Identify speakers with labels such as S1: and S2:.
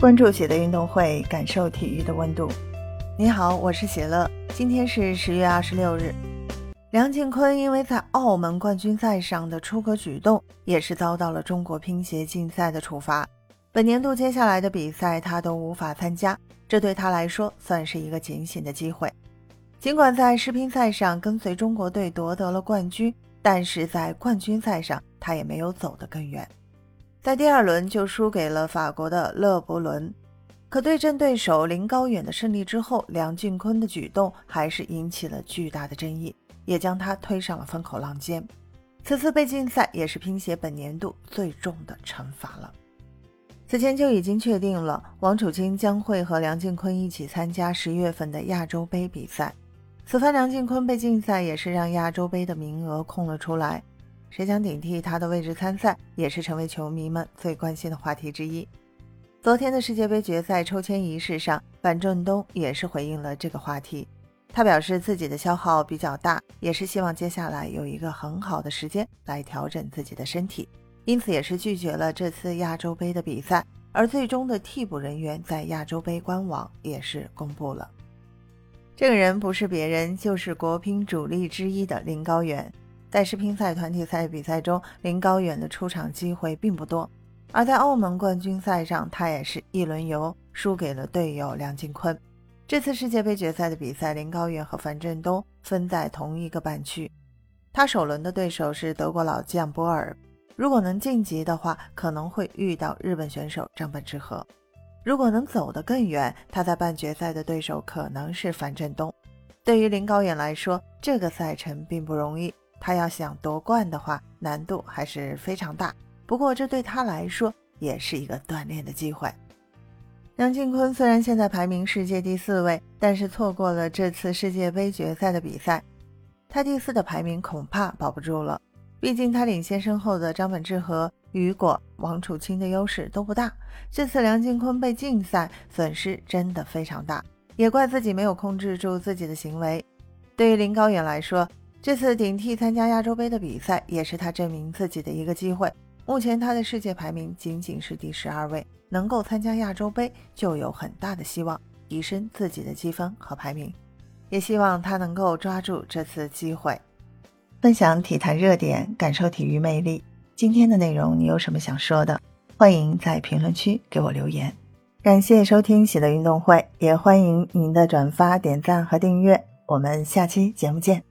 S1: 关注喜的运动会，感受体育的温度。你好，我是喜乐。今天是十月二十六日。梁靖昆因为在澳门冠军赛上的出格举动，也是遭到了中国乒协禁赛的处罚。本年度接下来的比赛他都无法参加，这对他来说算是一个警醒的机会。尽管在世乒赛上跟随中国队夺得了冠军，但是在冠军赛上他也没有走得更远。在第二轮就输给了法国的勒伯伦，可对阵对手林高远的胜利之后，梁靖昆的举动还是引起了巨大的争议，也将他推上了风口浪尖。此次被禁赛也是乒协本年度最重的惩罚了。此前就已经确定了，王楚钦将会和梁靖昆一起参加十月份的亚洲杯比赛。此番梁靖昆被禁赛，也是让亚洲杯的名额空了出来。谁将顶替他的位置参赛，也是成为球迷们最关心的话题之一。昨天的世界杯决赛抽签仪式上，樊振东也是回应了这个话题。他表示自己的消耗比较大，也是希望接下来有一个很好的时间来调整自己的身体，因此也是拒绝了这次亚洲杯的比赛。而最终的替补人员在亚洲杯官网也是公布了，这个人不是别人，就是国乒主力之一的林高远。在世乒赛团体赛比赛中，林高远的出场机会并不多，而在澳门冠军赛上，他也是一轮游输给了队友梁靖昆。这次世界杯决赛的比赛，林高远和樊振东分在同一个半区，他首轮的对手是德国老将波尔，如果能晋级的话，可能会遇到日本选手张本智和；如果能走得更远，他在半决赛的对手可能是樊振东。对于林高远来说，这个赛程并不容易。他要想夺冠的话，难度还是非常大。不过，这对他来说也是一个锻炼的机会。梁靖昆虽然现在排名世界第四位，但是错过了这次世界杯决赛的比赛，他第四的排名恐怕保不住了。毕竟他领先身后的张本智和、雨果、王楚钦的优势都不大。这次梁靖昆被禁赛，损失真的非常大，也怪自己没有控制住自己的行为。对于林高远来说，这次顶替参加亚洲杯的比赛，也是他证明自己的一个机会。目前他的世界排名仅仅是第十二位，能够参加亚洲杯就有很大的希望提升自己的积分和排名。也希望他能够抓住这次机会，分享体坛热点，感受体育魅力。今天的内容你有什么想说的？欢迎在评论区给我留言。感谢收听喜乐运动会，也欢迎您的转发、点赞和订阅。我们下期节目见。